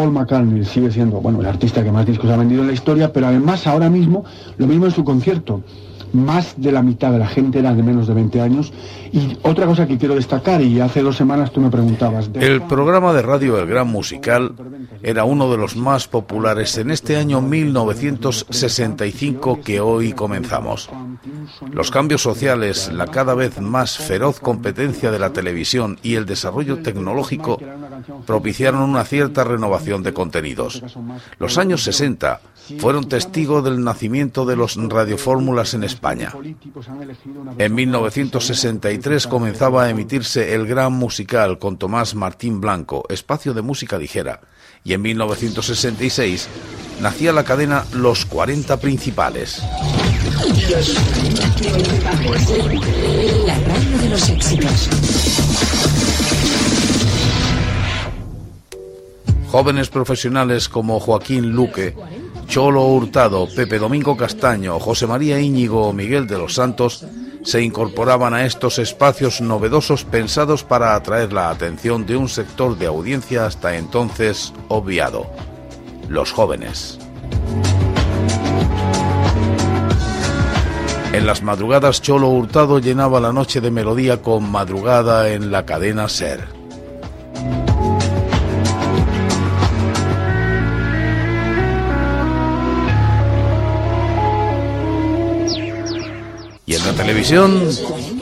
Paul McCartney sigue siendo, bueno, el artista que más discos ha vendido en la historia, pero además ahora mismo, lo mismo en su concierto más de la mitad de la gente era de menos de 20 años. Y otra cosa que quiero destacar, y hace dos semanas tú me preguntabas... El programa de radio El Gran Musical era uno de los más populares en este año 1965 que hoy comenzamos. Los cambios sociales, la cada vez más feroz competencia de la televisión y el desarrollo tecnológico propiciaron una cierta renovación de contenidos. Los años 60 fueron testigos del nacimiento de los radiofórmulas en España. En 1963 comenzaba a emitirse el Gran Musical con Tomás Martín Blanco, espacio de música ligera, y en 1966 nacía la cadena Los 40 Principales. La radio de los éxitos. Jóvenes profesionales como Joaquín Luque Cholo Hurtado, Pepe Domingo Castaño, José María Íñigo o Miguel de los Santos se incorporaban a estos espacios novedosos pensados para atraer la atención de un sector de audiencia hasta entonces obviado, los jóvenes. En las madrugadas Cholo Hurtado llenaba la noche de melodía con madrugada en la cadena Ser. Televisión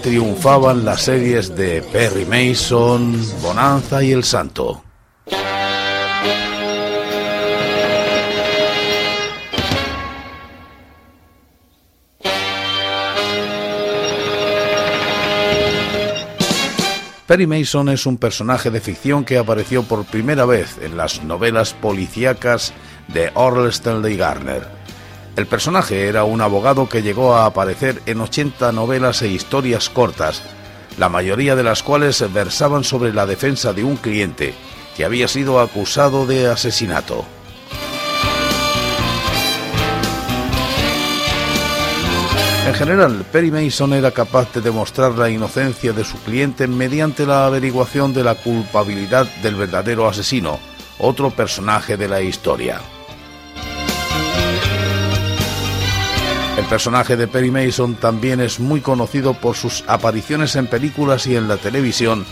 triunfaban las series de Perry Mason, Bonanza y El Santo. Perry Mason es un personaje de ficción que apareció por primera vez en las novelas policíacas de Orl Stanley Garner. El personaje era un abogado que llegó a aparecer en 80 novelas e historias cortas, la mayoría de las cuales versaban sobre la defensa de un cliente que había sido acusado de asesinato. En general, Perry Mason era capaz de demostrar la inocencia de su cliente mediante la averiguación de la culpabilidad del verdadero asesino, otro personaje de la historia. El personaje de Perry Mason también es muy conocido por sus apariciones en películas y en la televisión,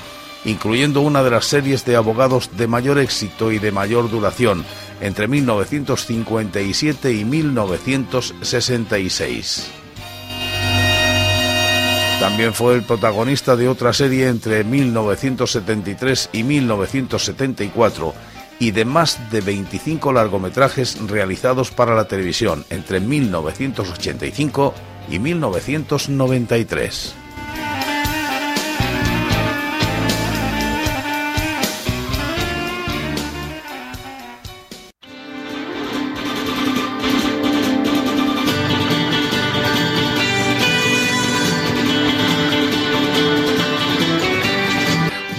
incluyendo una de las series de abogados de mayor éxito y de mayor duración, entre 1957 y 1966. También fue el protagonista de otra serie entre 1973 y 1974 y de más de 25 largometrajes realizados para la televisión entre 1985 y 1993.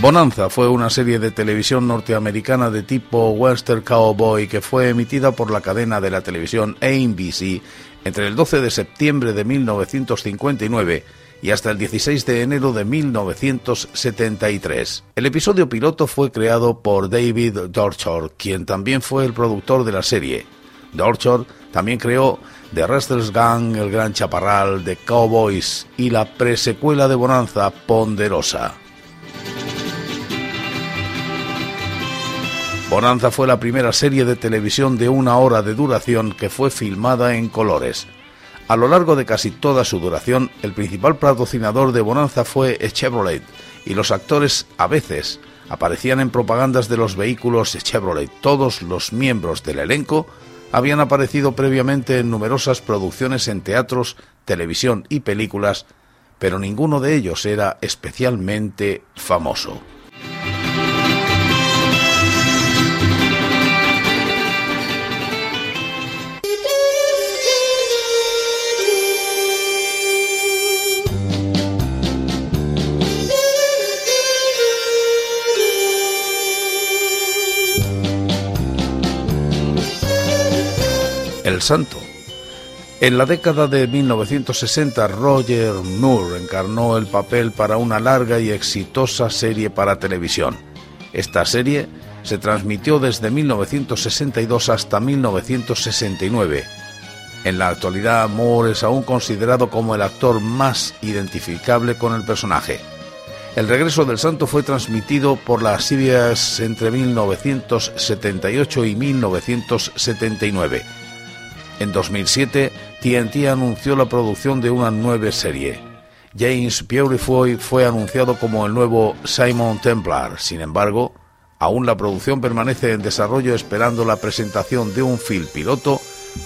Bonanza fue una serie de televisión norteamericana de tipo western cowboy que fue emitida por la cadena de la televisión ABC entre el 12 de septiembre de 1959 y hasta el 16 de enero de 1973. El episodio piloto fue creado por David Dorchor, quien también fue el productor de la serie. Dorchor también creó The Restless Gang, El Gran Chaparral, The Cowboys y la presecuela de Bonanza, Ponderosa. Bonanza fue la primera serie de televisión de una hora de duración que fue filmada en colores. A lo largo de casi toda su duración, el principal patrocinador de Bonanza fue Chevrolet y los actores a veces aparecían en propagandas de los vehículos Chevrolet. Todos los miembros del elenco habían aparecido previamente en numerosas producciones en teatros, televisión y películas, pero ninguno de ellos era especialmente famoso. El Santo. En la década de 1960, Roger Moore encarnó el papel para una larga y exitosa serie para televisión. Esta serie se transmitió desde 1962 hasta 1969. En la actualidad, Moore es aún considerado como el actor más identificable con el personaje. El regreso del santo fue transmitido por las CBS entre 1978 y 1979. En 2007, TNT anunció la producción de una nueva serie. James Purefoy fue anunciado como el nuevo Simon Templar. Sin embargo, aún la producción permanece en desarrollo esperando la presentación de un film piloto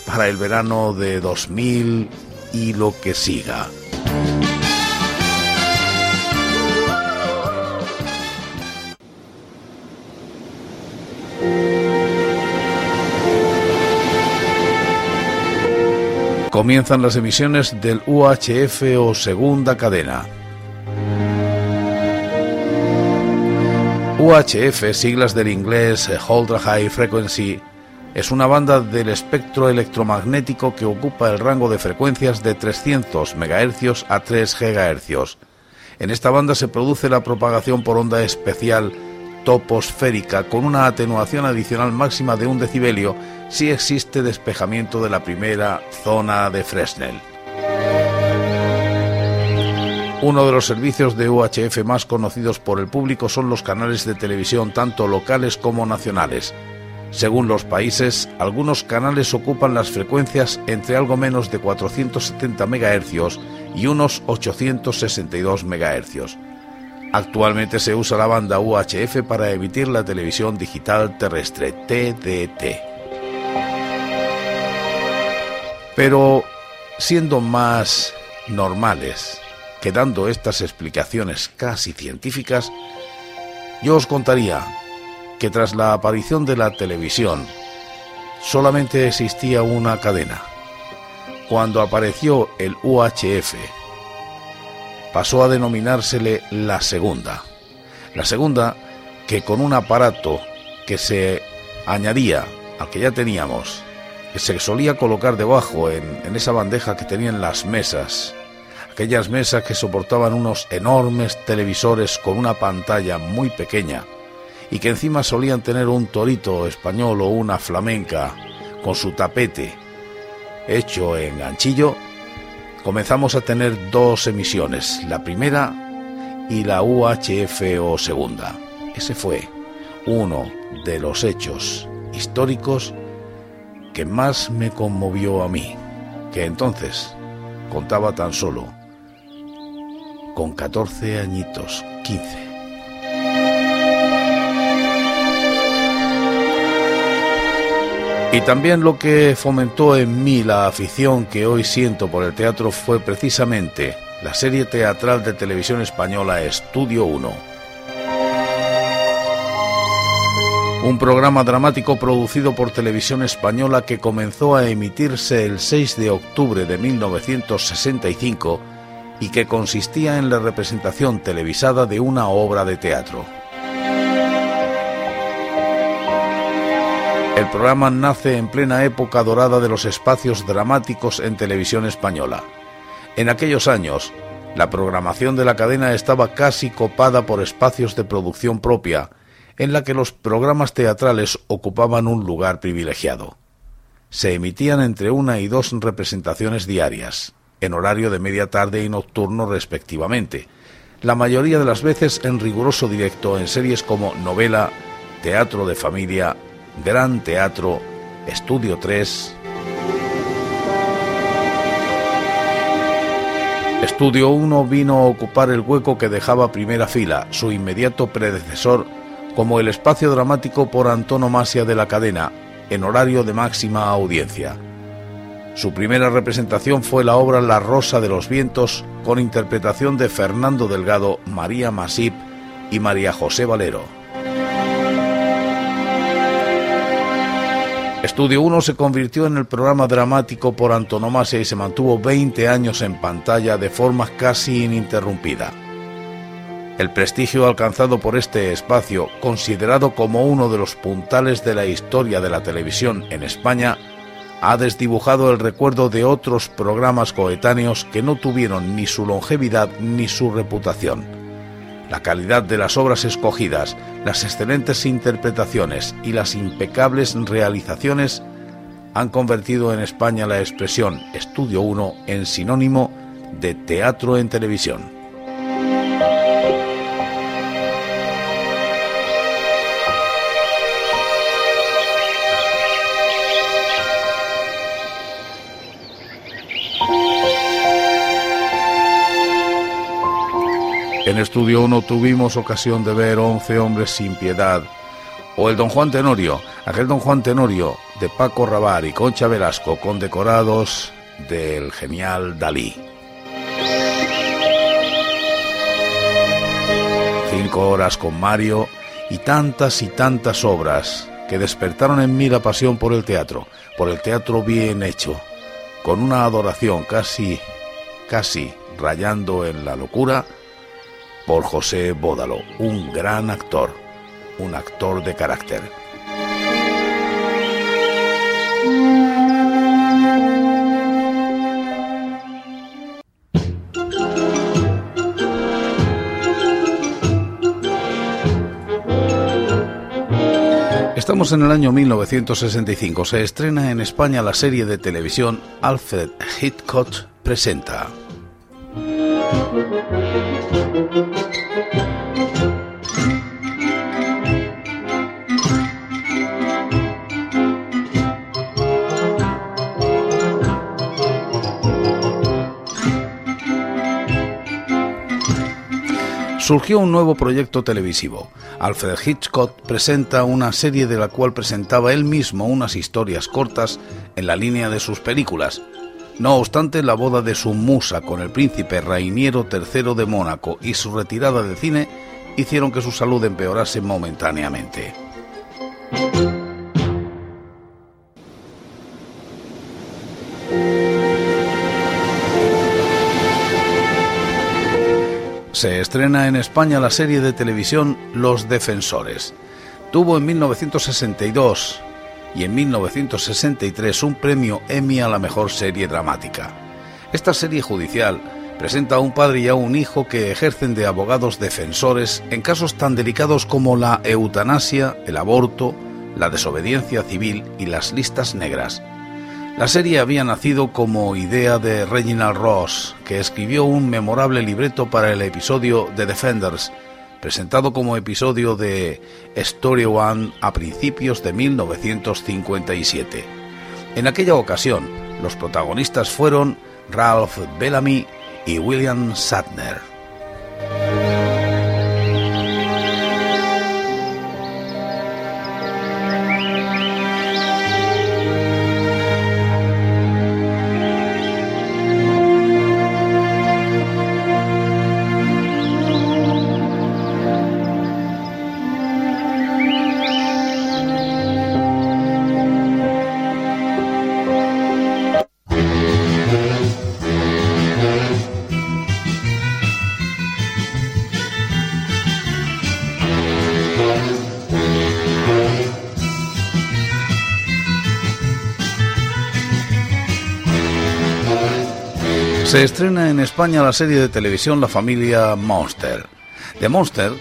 para el verano de 2000 y lo que siga. Comienzan las emisiones del UHF o segunda cadena. UHF, siglas del inglés Ultra High Frequency, es una banda del espectro electromagnético que ocupa el rango de frecuencias de 300 MHz a 3 GHz. En esta banda se produce la propagación por onda especial toposférica con una atenuación adicional máxima de un decibelio si existe despejamiento de la primera zona de Fresnel. Uno de los servicios de UHF más conocidos por el público son los canales de televisión tanto locales como nacionales. Según los países, algunos canales ocupan las frecuencias entre algo menos de 470 MHz y unos 862 MHz. Actualmente se usa la banda UHF para emitir la televisión digital terrestre TDT. Pero siendo más normales, quedando estas explicaciones casi científicas, yo os contaría que tras la aparición de la televisión solamente existía una cadena. Cuando apareció el UHF, pasó a denominársele la segunda. La segunda que con un aparato que se añadía al que ya teníamos, se solía colocar debajo en, en esa bandeja que tenían las mesas, aquellas mesas que soportaban unos enormes televisores con una pantalla muy pequeña y que encima solían tener un torito español o una flamenca con su tapete hecho en ganchillo, comenzamos a tener dos emisiones, la primera y la UHF o segunda. Ese fue uno de los hechos históricos que más me conmovió a mí, que entonces contaba tan solo con 14 añitos, 15. Y también lo que fomentó en mí la afición que hoy siento por el teatro fue precisamente la serie teatral de televisión española Estudio 1. Un programa dramático producido por Televisión Española que comenzó a emitirse el 6 de octubre de 1965 y que consistía en la representación televisada de una obra de teatro. El programa nace en plena época dorada de los espacios dramáticos en televisión española. En aquellos años, la programación de la cadena estaba casi copada por espacios de producción propia, en la que los programas teatrales ocupaban un lugar privilegiado. Se emitían entre una y dos representaciones diarias, en horario de media tarde y nocturno respectivamente, la mayoría de las veces en riguroso directo en series como novela, teatro de familia Gran Teatro, Estudio 3. Estudio 1 vino a ocupar el hueco que dejaba Primera Fila, su inmediato predecesor, como el espacio dramático por antonomasia de la cadena, en horario de máxima audiencia. Su primera representación fue la obra La Rosa de los Vientos, con interpretación de Fernando Delgado, María Masip y María José Valero. Estudio 1 se convirtió en el programa dramático por antonomasia y se mantuvo 20 años en pantalla de forma casi ininterrumpida. El prestigio alcanzado por este espacio, considerado como uno de los puntales de la historia de la televisión en España, ha desdibujado el recuerdo de otros programas coetáneos que no tuvieron ni su longevidad ni su reputación. La calidad de las obras escogidas, las excelentes interpretaciones y las impecables realizaciones han convertido en España la expresión Estudio 1 en sinónimo de teatro en televisión. En Estudio 1 tuvimos ocasión de ver Once hombres sin piedad, o el Don Juan Tenorio, aquel Don Juan Tenorio de Paco Rabar y Concha Velasco, con decorados del genial Dalí. Cinco horas con Mario y tantas y tantas obras que despertaron en mí la pasión por el teatro, por el teatro bien hecho, con una adoración casi, casi rayando en la locura por José Bódalo, un gran actor, un actor de carácter. Estamos en el año 1965. Se estrena en España la serie de televisión Alfred Hitchcock Presenta. Surgió un nuevo proyecto televisivo. Alfred Hitchcock presenta una serie de la cual presentaba él mismo unas historias cortas en la línea de sus películas. No obstante, la boda de su musa con el príncipe Rainiero III de Mónaco y su retirada del cine hicieron que su salud empeorase momentáneamente. se estrena en España la serie de televisión Los Defensores. Tuvo en 1962 y en 1963 un premio Emmy a la mejor serie dramática. Esta serie judicial presenta a un padre y a un hijo que ejercen de abogados defensores en casos tan delicados como la eutanasia, el aborto, la desobediencia civil y las listas negras. La serie había nacido como idea de Reginald Ross, que escribió un memorable libreto para el episodio The Defenders, presentado como episodio de Story One a principios de 1957. En aquella ocasión, los protagonistas fueron Ralph Bellamy y William Sadner. Se estrena en España la serie de televisión La familia Monster. De Monster,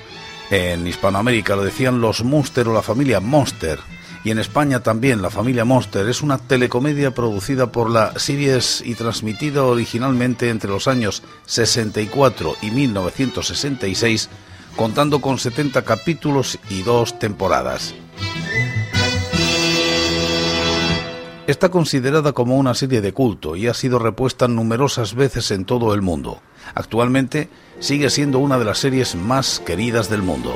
en Hispanoamérica lo decían los Monster o la familia Monster, y en España también la familia Monster es una telecomedia producida por la Series y transmitida originalmente entre los años 64 y 1966, contando con 70 capítulos y dos temporadas. Está considerada como una serie de culto y ha sido repuesta numerosas veces en todo el mundo. Actualmente sigue siendo una de las series más queridas del mundo.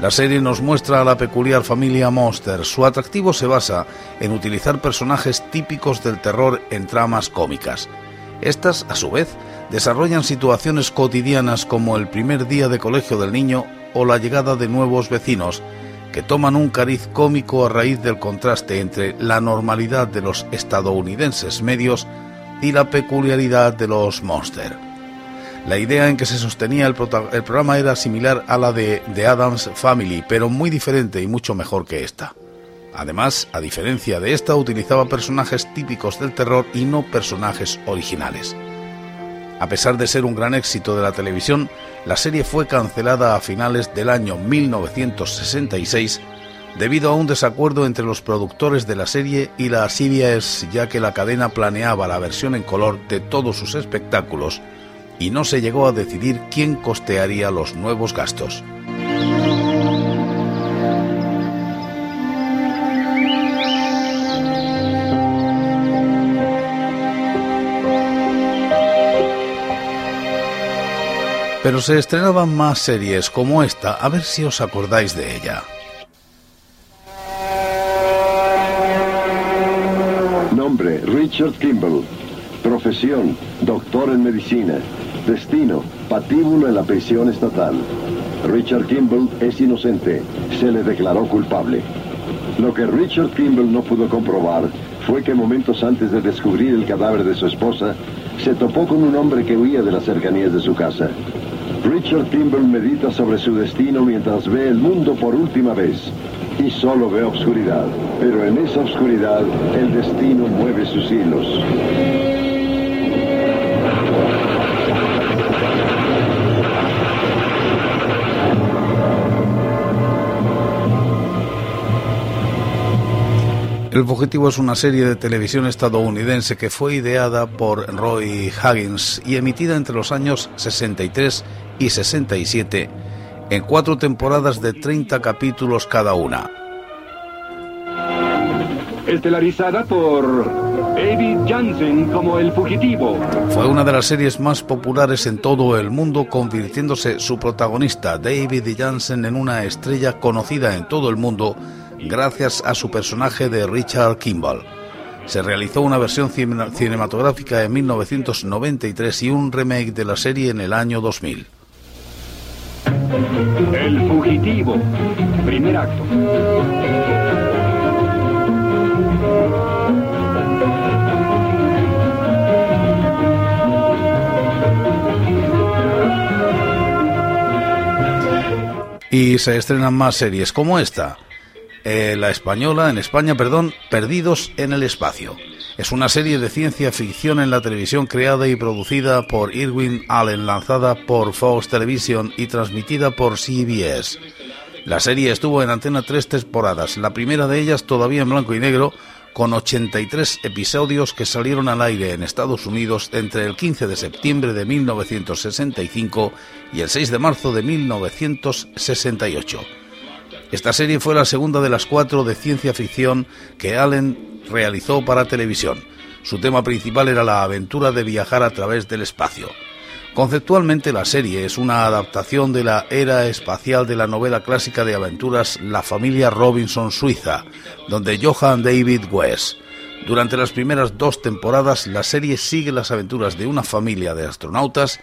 La serie nos muestra a la peculiar familia Monster. Su atractivo se basa en utilizar personajes típicos del terror en tramas cómicas. Estas, a su vez, desarrollan situaciones cotidianas como el primer día de colegio del niño o la llegada de nuevos vecinos, que toman un cariz cómico a raíz del contraste entre la normalidad de los estadounidenses medios y la peculiaridad de los Monster. La idea en que se sostenía el, programa era similar a la de The Adams Family, pero muy diferente y mucho mejor que esta. Además, a diferencia de esta, utilizaba personajes típicos del terror y no personajes originales. A pesar de ser un gran éxito de la televisión, la serie fue cancelada a finales del año 1966 debido a un desacuerdo entre los productores de la serie y la CBS, ya que la cadena planeaba la versión en color de todos sus espectáculos y no se llegó a decidir quién costearía los nuevos gastos. Pero se estrenaban más series como esta, a ver si os acordáis de ella. Nombre, Richard Kimball. Profesión, doctor en medicina. Destino, patíbulo en la prisión estatal. Richard Kimball es inocente. Se le declaró culpable. Lo que Richard Kimball no pudo comprobar fue que momentos antes de descubrir el cadáver de su esposa, se topó con un hombre que huía de las cercanías de su casa. Richard Kimball medita sobre su destino mientras ve el mundo por última vez y solo ve oscuridad. Pero en esa oscuridad el destino mueve sus hilos. El Fugitivo es una serie de televisión estadounidense que fue ideada por Roy Huggins y emitida entre los años 63 y 67 en cuatro temporadas de 30 capítulos cada una. Estelarizada por David Jansen como el fugitivo. Fue una de las series más populares en todo el mundo, convirtiéndose su protagonista, David Jansen, en una estrella conocida en todo el mundo gracias a su personaje de Richard Kimball. Se realizó una versión cinematográfica en 1993 y un remake de la serie en el año 2000. El fugitivo. Primer acto. Y se estrenan más series como esta. Eh, la española, en España, perdón, Perdidos en el Espacio. Es una serie de ciencia ficción en la televisión creada y producida por Irwin Allen, lanzada por Fox Television y transmitida por CBS. La serie estuvo en antena tres temporadas, la primera de ellas todavía en blanco y negro, con 83 episodios que salieron al aire en Estados Unidos entre el 15 de septiembre de 1965 y el 6 de marzo de 1968. Esta serie fue la segunda de las cuatro de ciencia ficción que Allen realizó para televisión. Su tema principal era la aventura de viajar a través del espacio. Conceptualmente la serie es una adaptación de la era espacial de la novela clásica de aventuras La familia Robinson Suiza, donde Johann David West. Durante las primeras dos temporadas la serie sigue las aventuras de una familia de astronautas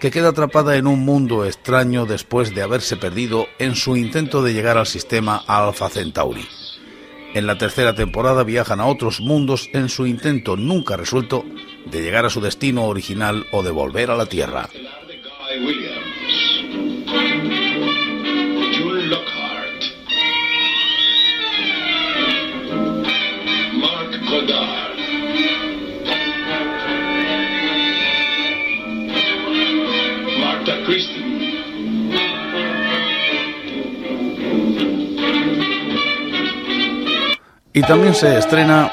que queda atrapada en un mundo extraño después de haberse perdido en su intento de llegar al sistema Alpha Centauri. En la tercera temporada viajan a otros mundos en su intento nunca resuelto de llegar a su destino original o de volver a la Tierra. Y también se estrena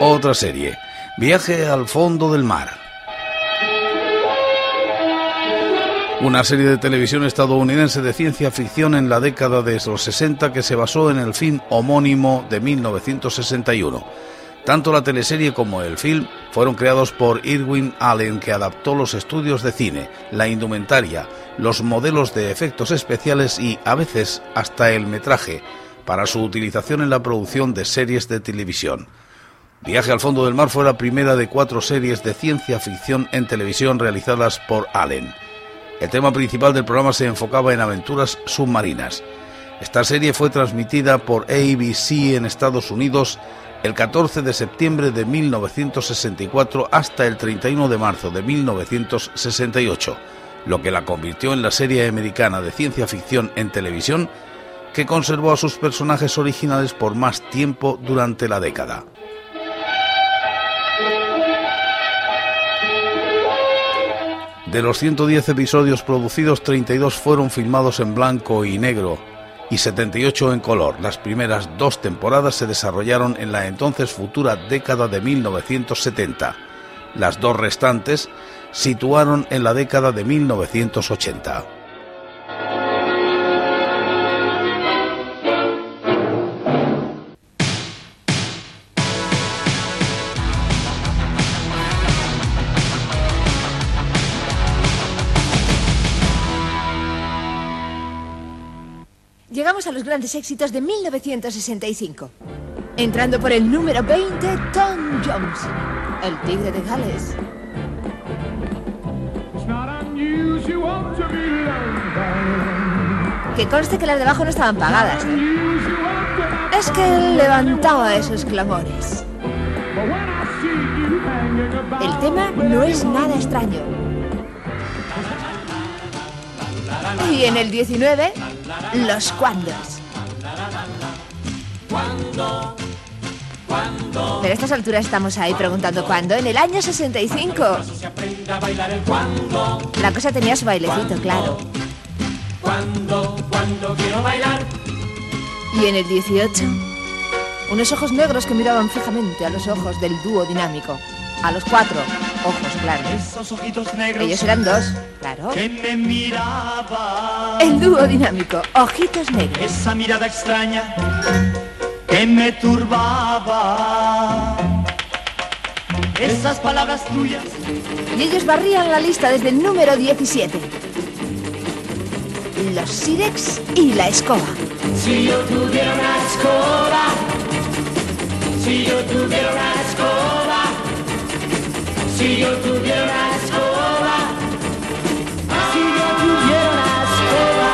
otra serie, Viaje al fondo del mar. Una serie de televisión estadounidense de ciencia ficción en la década de los 60 que se basó en el film homónimo de 1961. Tanto la teleserie como el film fueron creados por Irwin Allen, que adaptó los estudios de cine, la indumentaria, los modelos de efectos especiales y, a veces, hasta el metraje, para su utilización en la producción de series de televisión. Viaje al fondo del mar fue la primera de cuatro series de ciencia ficción en televisión realizadas por Allen. El tema principal del programa se enfocaba en aventuras submarinas. Esta serie fue transmitida por ABC en Estados Unidos el 14 de septiembre de 1964 hasta el 31 de marzo de 1968, lo que la convirtió en la serie americana de ciencia ficción en televisión que conservó a sus personajes originales por más tiempo durante la década. De los 110 episodios producidos, 32 fueron filmados en blanco y negro y 78 en color. Las primeras dos temporadas se desarrollaron en la entonces futura década de 1970. Las dos restantes situaron en la década de 1980. A los grandes éxitos de 1965. Entrando por el número 20, Tom Jones, el tigre de Gales. Que conste que las de abajo no estaban pagadas. ¿eh? Es que él levantaba esos clamores. El tema no es nada extraño. Y en el 19, los cuandos. Pero a estas alturas estamos ahí preguntando cuándo. En el año 65. La cosa tenía su bailecito, claro. Y en el 18, unos ojos negros que miraban fijamente a los ojos del dúo dinámico. A los cuatro ojos, claro. Ellos eran dos, claro. El dúo dinámico, ojitos negros. Esa mirada extraña que me turbaba. Esas palabras tuyas. Y ellos barrían la lista desde el número 17. Los Sirex y la escoba. Si yo tuviera una escoba, si yo tuviera una escoba, si yo tuviera una escoba, si yo tuviera una escoba,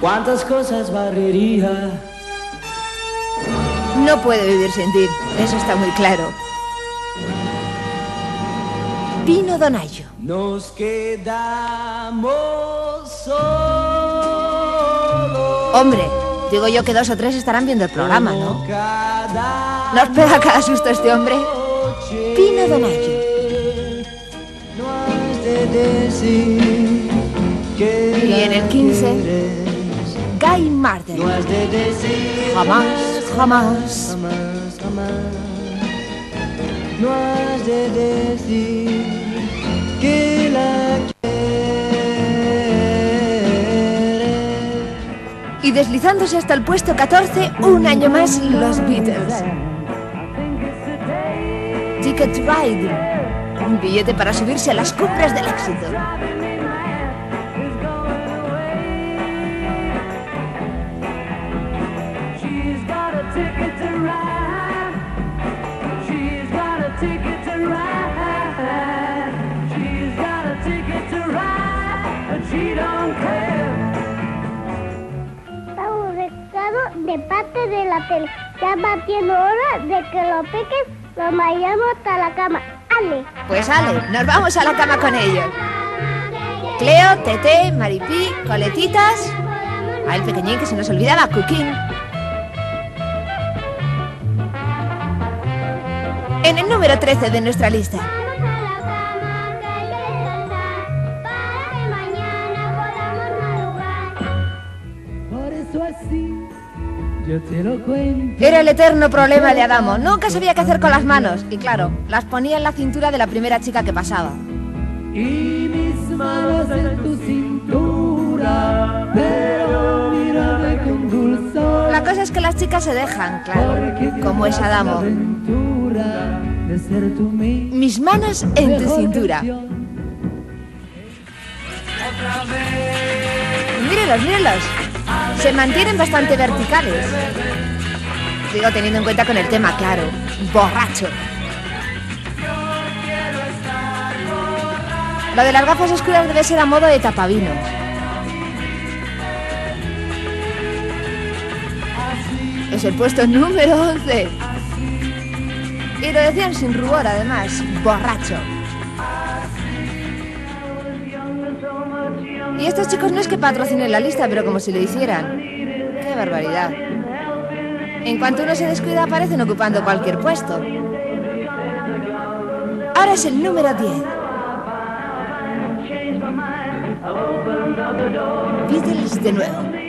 ¿cuántas cosas barrería? No puede vivir sin ti, eso está muy claro. Pino Donaggio. Nos quedamos solos. Hombre, digo yo que dos o tres estarán viendo el programa, ¿no? ¿Nos pega cada susto este hombre? Que Y en el la 15, quieres. Guy decir Jamás, jamás. jamás, jamás. No has de decir que la quieres. Y deslizándose hasta el puesto 14, un año más, los Beatles. Ticket to Ride. Un billete para subirse a las cumbres del éxito. She's got a ticket to ride. She's got a ticket to ride. She's got a ticket to ride, but she don't care. un recado de parte de la tele. Ya batiendo hora de que lo piques, lo mayamos hasta la cama. Ale. Pues Ale, nos vamos a la cama con ellos. Cleo, Tete, Maripí, Coletitas. A el pequeñín que se nos olvidaba, Cuquín. En el número 13 de nuestra lista. Te lo cuento. Era el eterno problema de Adamo. Nunca sabía qué hacer con las manos. Y claro, las ponía en la cintura de la primera chica que pasaba. Y mis manos en tu cintura, pero mírame con dulzor. La cosa es que las chicas se dejan, claro. Como es Adamo. Mis manos en tu cintura. canción. Mírenlos, mírenlos. Se mantienen bastante verticales. Digo, teniendo en cuenta con el tema, claro. Borracho. Lo de las gafas oscuras debe ser a modo de tapavinos. Es el puesto número 11. Y lo decían sin rubor, además. Borracho. Y estos chicos no es que patrocinen la lista, pero como si lo hicieran. ¡Qué barbaridad! En cuanto uno se descuida, aparecen ocupando cualquier puesto. Ahora es el número 10. Beatles de nuevo.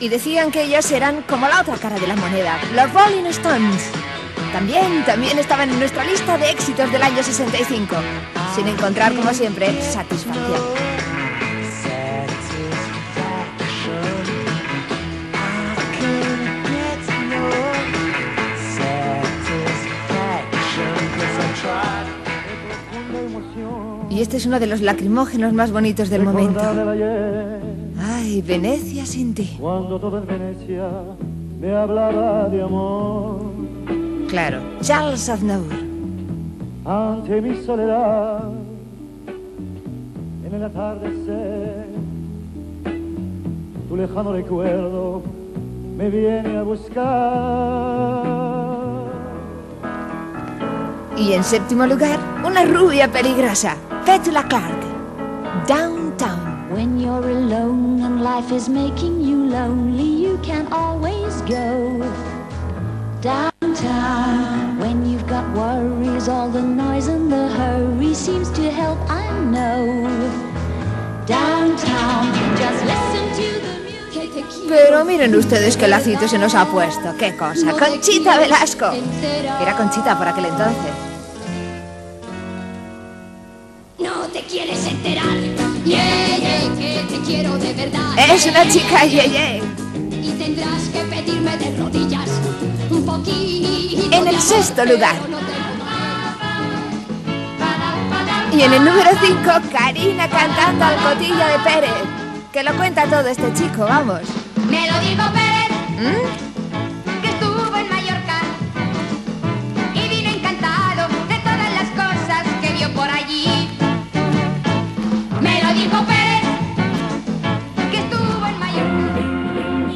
Y decían que ellos eran como la otra cara de la moneda, los Rolling Stones. También, también estaban en nuestra lista de éxitos del año 65, sin encontrar, como siempre, satisfacción. Y este es uno de los lacrimógenos más bonitos del momento. Ay, Venecia sin ti. Cuando todo en Venecia me hablaba de amor. Claro, Charles Aznavour. Ante mi soledad, en el atardecer, tu lejano recuerdo me viene a buscar. Y en séptimo lugar, una rubia peligrosa, Petula Clark. Downtown. When you're alone and life is making you lonely, you can always go downtown. When you've got worries, all the noise and the hurry seems to help, I know. Downtown, just listen to. Pero miren ustedes qué lacito se nos ha puesto. ¡Qué cosa! Conchita Velasco. Era Conchita por aquel entonces. No te quieres enterar. Yeah, yeah, que te quiero de verdad. Es una chica yeye. Y tendrás que pedirme de rodillas un poquito. En el sexto lugar. Y en el número 5, Karina cantando al cotillo de Pérez. Que lo cuenta todo este chico, vamos. Dijo Pérez, ¿Mm? que estuvo en Mallorca. Y vino encantado de todas las cosas que vio por allí. Me lo dijo Pérez, que estuvo en Mallorca.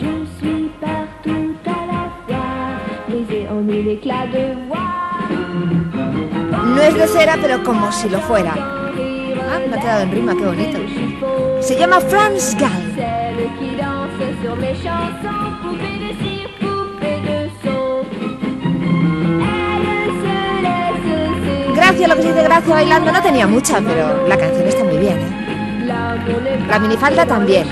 Je suis partout à la fois, brisé en mille éclats de voix. No es de cera, pero como si lo fuera. Ah, me ha quedado en rima, qué bonito. Se llama Franz Gall. Sur mes chansons, poupée de cire, poupée de son. Elle se laisse séduire. Gracia, lo que se dice Gracia bailando no tenía mucha, pero la canción está muy bien, ¿eh? La minifalda también.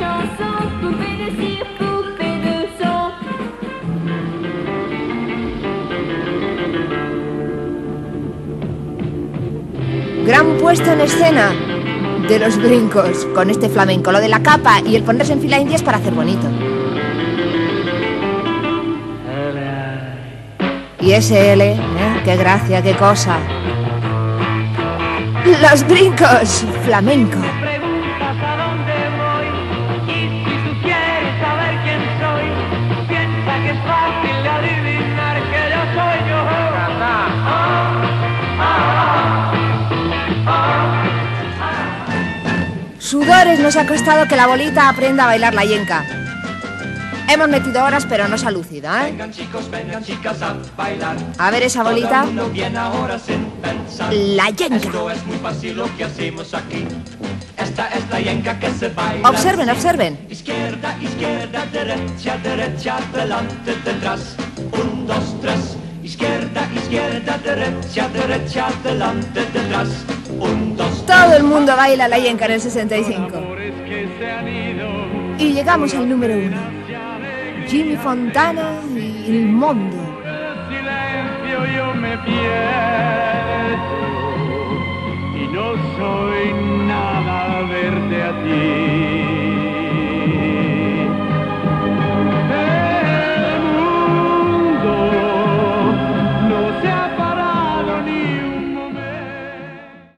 Gran puesto en escena de los brincos con este flamenco. Lo de la capa y el ponerse en fila indias para hacer bonito. Y ese L, ¿eh? qué gracia, qué cosa. Los brincos, flamenco. Sudores nos ha costado que la bolita aprenda a bailar la yenca. Hemos metido horas, pero no se ha lucido, ¿eh? Vengan chicos, vengan chicas a bailar. A ver esa bolita. La yenca. Esto es muy fácil lo que hacemos aquí. Esta es la yenca que se baila. Observen, observen. Izquierda, izquierda, derecha, derecha, adelante, detrás. Un, dos, tres. Izquierda, izquierda, derecha, derecha, adelante, detrás. Un, dos, Todo el mundo baila la yenca en el 65. amores que se han ido. Y llegamos al número uno. Jimmy Fontana y el mundo. silencio yo me pierdo y no soy nada verte a ti.